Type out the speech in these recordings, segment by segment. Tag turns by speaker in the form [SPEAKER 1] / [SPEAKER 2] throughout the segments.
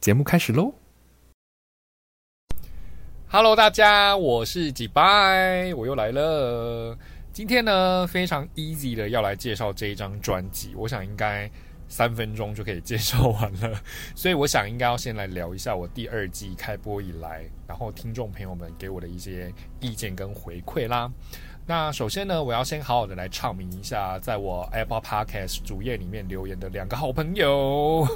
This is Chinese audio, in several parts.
[SPEAKER 1] 节目开始喽！Hello，大家，我是几拜，我又来了。今天呢，非常 easy 的要来介绍这一张专辑，我想应该三分钟就可以介绍完了。所以我想应该要先来聊一下我第二季开播以来，然后听众朋友们给我的一些意见跟回馈啦。那首先呢，我要先好好的来唱名一下，在我 Apple Podcast 主页里面留言的两个好朋友，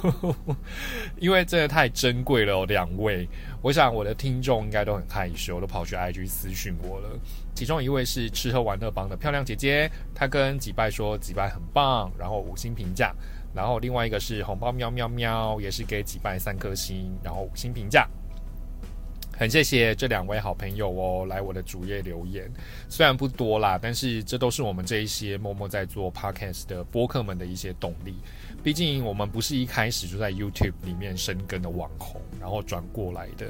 [SPEAKER 1] 因为真的太珍贵了，两位。我想我的听众应该都很害羞，都跑去 IG 私讯我了。其中一位是吃喝玩乐帮的漂亮姐姐，她跟几拜说几拜很棒，然后五星评价。然后另外一个是红包喵喵喵，也是给几拜三颗星，然后五星评价。很谢谢这两位好朋友哦，来我的主页留言，虽然不多啦，但是这都是我们这一些默默在做 podcast 的播客们的一些动力。毕竟我们不是一开始就在 YouTube 里面生根的网红，然后转过来的。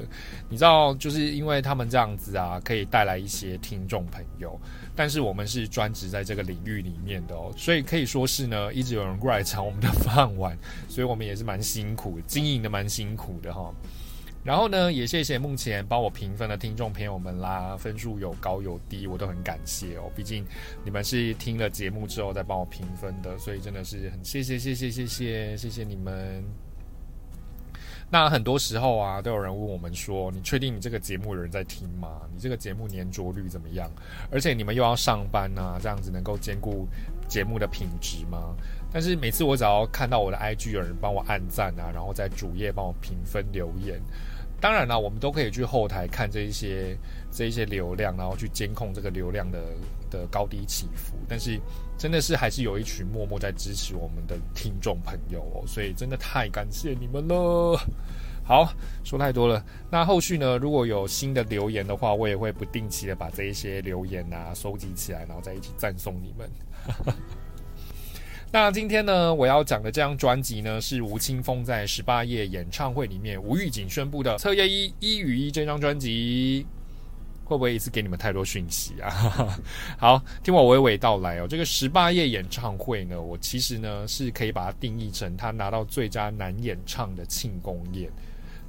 [SPEAKER 1] 你知道，就是因为他们这样子啊，可以带来一些听众朋友，但是我们是专职在这个领域里面的哦，所以可以说是呢，一直有人过来抢我们的饭碗，所以我们也是蛮辛苦，经营的蛮辛苦的哈。然后呢，也谢谢目前帮我评分的听众朋友们啦，分数有高有低，我都很感谢哦。毕竟你们是听了节目之后再帮我评分的，所以真的是很谢谢谢谢谢谢谢谢你们。那很多时候啊，都有人问我们说：“你确定你这个节目有人在听吗？你这个节目粘着率怎么样？而且你们又要上班啊，这样子能够兼顾节目的品质吗？”但是每次我只要看到我的 IG 有人帮我按赞啊，然后在主页帮我评分留言。当然了，我们都可以去后台看这一些这一些流量，然后去监控这个流量的的高低起伏。但是真的是还是有一群默默在支持我们的听众朋友哦，所以真的太感谢你们了。好，说太多了。那后续呢，如果有新的留言的话，我也会不定期的把这一些留言啊收集起来，然后再一起赞颂你们。那今天呢，我要讲的这张专辑呢，是吴青峰在十八夜演唱会里面无预警宣布的《侧夜一一与一》这张专辑，会不会一次给你们太多讯息啊？好，听我娓娓道来哦。这个十八夜演唱会呢，我其实呢是可以把它定义成他拿到最佳男演唱的庆功宴。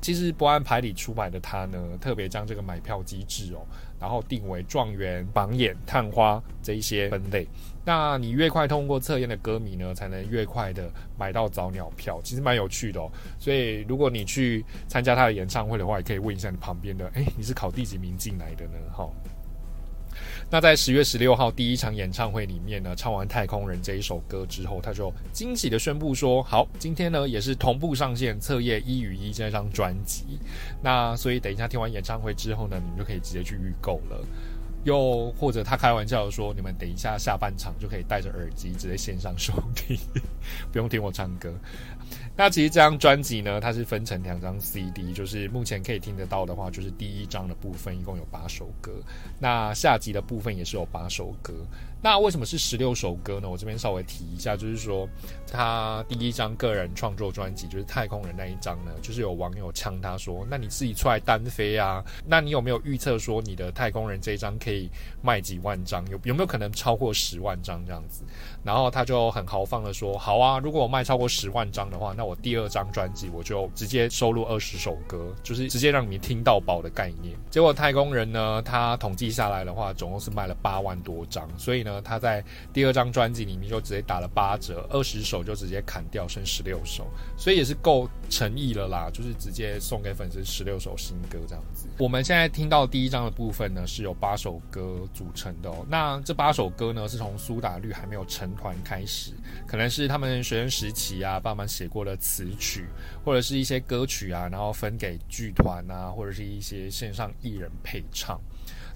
[SPEAKER 1] 其实不按牌理出牌的他呢，特别将这个买票机制哦。然后定为状元、榜眼、探花这一些分类。那你越快通过测验的歌迷呢，才能越快的买到早鸟票。其实蛮有趣的哦。所以如果你去参加他的演唱会的话，也可以问一下你旁边的，哎，你是考第几名进来的呢？哈。那在十月十六号第一场演唱会里面呢，唱完《太空人》这一首歌之后，他就惊喜的宣布说：“好，今天呢也是同步上线《测夜一与一》这张专辑。那所以等一下听完演唱会之后呢，你们就可以直接去预购了。又或者他开玩笑说，你们等一下下半场就可以戴着耳机直接线上收听，不用听我唱歌。”那其实这张专辑呢，它是分成两张 CD，就是目前可以听得到的话，就是第一张的部分一共有八首歌，那下集的部分也是有八首歌。那为什么是十六首歌呢？我这边稍微提一下，就是说他第一张个人创作专辑就是《太空人》那一张呢，就是有网友呛他说：“那你自己出来单飞啊？那你有没有预测说你的《太空人》这一张可以卖几万张？有有没有可能超过十万张这样子？”然后他就很豪放的说：“好啊，如果我卖超过十万张的话，那我第二张专辑我就直接收录二十首歌，就是直接让你听到饱的概念。”结果《太空人》呢，他统计下来的话，总共是卖了八万多张，所以呢。他在第二张专辑里面就直接打了八折，二十首就直接砍掉，剩十六首，所以也是够诚意了啦，就是直接送给粉丝十六首新歌这样子。我们现在听到第一张的部分呢，是有八首歌组成的哦。那这八首歌呢，是从苏打绿还没有成团开始，可能是他们学生时期啊，帮忙写过的词曲，或者是一些歌曲啊，然后分给剧团啊，或者是一些线上艺人配唱。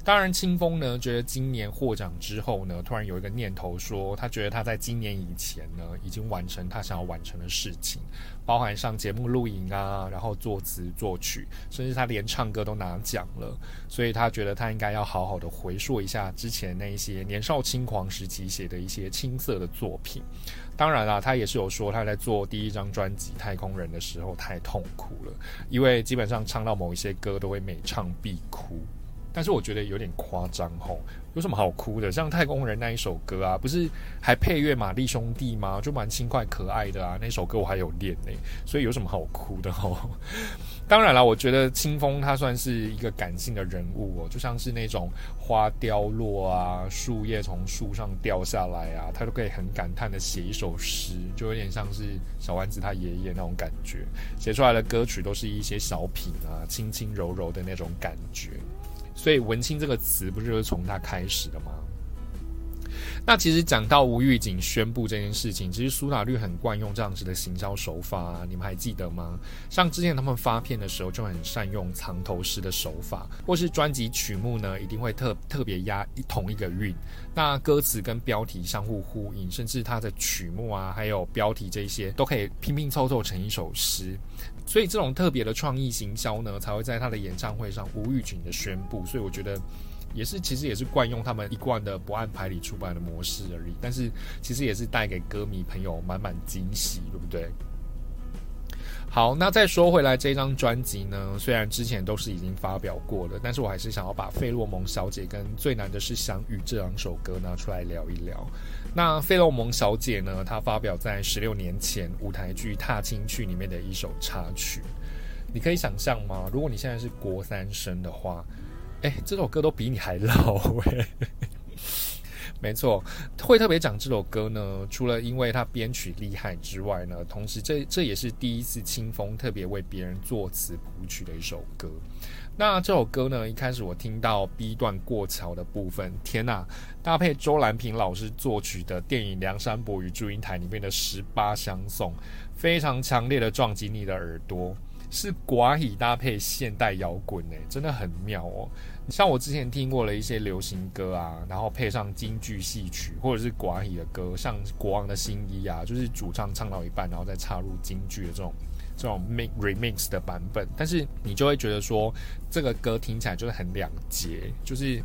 [SPEAKER 1] 当然，清风呢觉得今年获奖之后呢，突然有一个念头说，他觉得他在今年以前呢已经完成他想要完成的事情，包含上节目录影啊，然后作词作曲，甚至他连唱歌都拿奖了，所以他觉得他应该要好好的回溯一下之前那一些年少轻狂时期写的一些青涩的作品。当然啦，他也是有说他在做第一张专辑《太空人》的时候太痛苦了，因为基本上唱到某一些歌都会每唱必哭。但是我觉得有点夸张吼，有什么好哭的？像《太空人》那一首歌啊，不是还配乐玛丽兄弟吗？就蛮轻快可爱的啊。那首歌我还有练呢，所以有什么好哭的吼？当然了，我觉得清风他算是一个感性的人物哦，就像是那种花凋落啊，树叶从树上掉下来啊，他都可以很感叹的写一首诗，就有点像是小丸子他爷爷那种感觉。写出来的歌曲都是一些小品啊，轻轻柔柔的那种感觉。所以“文青”这个词不就是从他开始的吗？那其实讲到吴玉景宣布这件事情，其实苏打绿很惯用这样子的行销手法啊，你们还记得吗？像之前他们发片的时候就很善用藏头诗的手法，或是专辑曲目呢，一定会特特别押一同一个韵，那歌词跟标题相互呼应，甚至它的曲目啊，还有标题这些都可以拼拼凑凑成一首诗。所以这种特别的创意行销呢，才会在他的演唱会上无预警的宣布。所以我觉得也是，其实也是惯用他们一贯的不按牌理出版的模式而已。但是其实也是带给歌迷朋友满满惊喜，对不对？好，那再说回来，这张专辑呢，虽然之前都是已经发表过了，但是我还是想要把《费洛蒙小姐》跟《最难的是相遇》这两首歌拿出来聊一聊。那《费洛蒙小姐》呢，它发表在十六年前舞台剧《踏青去》里面的一首插曲。你可以想象吗？如果你现在是国三生的话，哎，这首歌都比你还老哎。没错，会特别讲这首歌呢，除了因为它编曲厉害之外呢，同时这这也是第一次清风特别为别人作词谱曲的一首歌。那这首歌呢，一开始我听到 B 段过桥的部分，天呐，搭配周兰平老师作曲的电影《梁山伯与祝英台》里面的十八相送，非常强烈的撞击你的耳朵。是寡语搭配现代摇滚诶，真的很妙哦。像我之前听过了一些流行歌啊，然后配上京剧戏曲或者是寡语的歌，像《国王的新衣》啊，就是主唱唱到一半，然后再插入京剧的这种这种 remix 的版本，但是你就会觉得说这个歌听起来就是很两节，就是。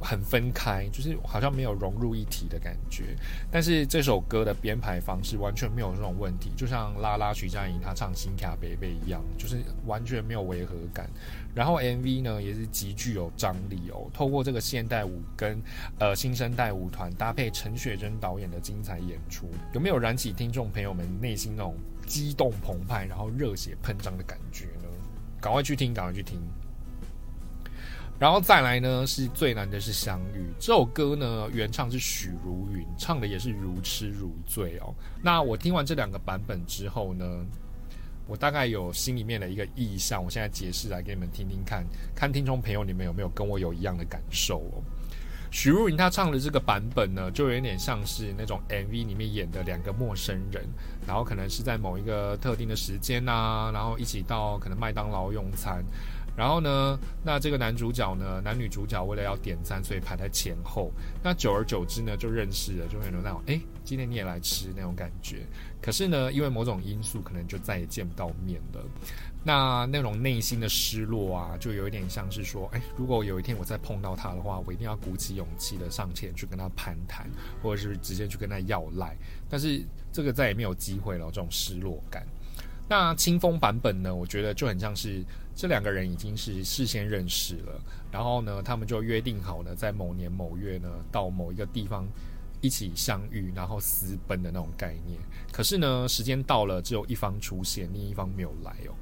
[SPEAKER 1] 很分开，就是好像没有融入一体的感觉。但是这首歌的编排方式完全没有这种问题，就像拉拉徐佳莹她唱《新卡贝贝》一样，就是完全没有违和感。然后 MV 呢也是极具有张力哦，透过这个现代舞跟呃新生代舞团搭配陈雪贞导演的精彩演出，有没有燃起听众朋友们内心那种激动澎湃，然后热血喷张的感觉呢？赶快去听，赶快去听。然后再来呢，是最难的是相遇这首歌呢，原唱是许茹芸，唱的也是如痴如醉哦。那我听完这两个版本之后呢，我大概有心里面的一个意象，我现在解释来给你们听听看，看听众朋友你们有没有跟我有一样的感受哦。许茹芸她唱的这个版本呢，就有点像是那种 MV 里面演的两个陌生人，然后可能是在某一个特定的时间呐，然后一起到可能麦当劳用餐。然后呢，那这个男主角呢，男女主角为了要点餐，所以排在前后。那久而久之呢，就认识了，就会有那种，哎，今天你也来吃那种感觉。可是呢，因为某种因素，可能就再也见不到面了。那那种内心的失落啊，就有一点像是说，哎，如果有一天我再碰到他的话，我一定要鼓起勇气的上前去跟他攀谈，或者是直接去跟他要赖。但是这个再也没有机会了，这种失落感。那清风版本呢？我觉得就很像是这两个人已经是事先认识了，然后呢，他们就约定好呢，在某年某月呢，到某一个地方一起相遇，然后私奔的那种概念。可是呢，时间到了，只有一方出现，另一方没有来哦。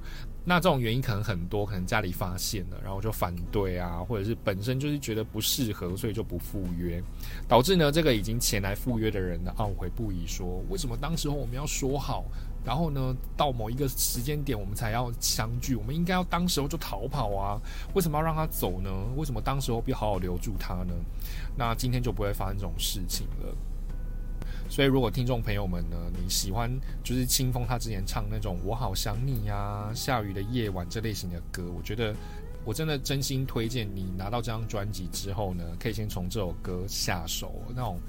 [SPEAKER 1] 那这种原因可能很多，可能家里发现了，然后就反对啊，或者是本身就是觉得不适合，所以就不赴约，导致呢，这个已经前来赴约的人呢懊悔不已，说为什么当时候我们要说好？然后呢，到某一个时间点，我们才要相聚。我们应该要当时候就逃跑啊！为什么要让他走呢？为什么当时候不好好留住他呢？那今天就不会发生这种事情了。所以，如果听众朋友们呢，你喜欢就是清风他之前唱那种“我好想你呀”、“下雨的夜晚”这类型的歌，我觉得我真的真心推荐你拿到这张专辑之后呢，可以先从这首歌下手，那种。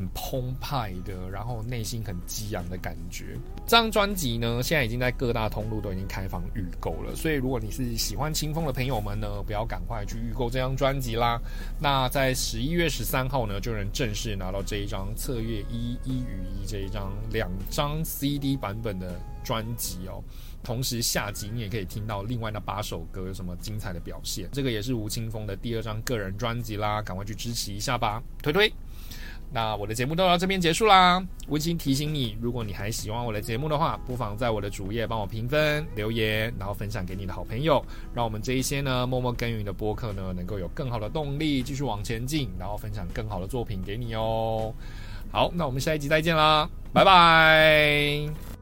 [SPEAKER 1] 很澎湃的，然后内心很激昂的感觉。这张专辑呢，现在已经在各大通路都已经开放预购了。所以，如果你是喜欢清风的朋友们呢，不要赶快去预购这张专辑啦。那在十一月十三号呢，就能正式拿到这一张侧月一一与一这一张两张 CD 版本的专辑哦。同时，下集你也可以听到另外那八首歌有什么精彩的表现。这个也是吴青峰的第二张个人专辑啦，赶快去支持一下吧，推推。那我的节目都到这边结束啦。温馨提醒你，如果你还喜欢我的节目的话，不妨在我的主页帮我评分、留言，然后分享给你的好朋友，让我们这一些呢默默耕耘的播客呢，能够有更好的动力继续往前进，然后分享更好的作品给你哦。好，那我们下一集再见啦，拜拜。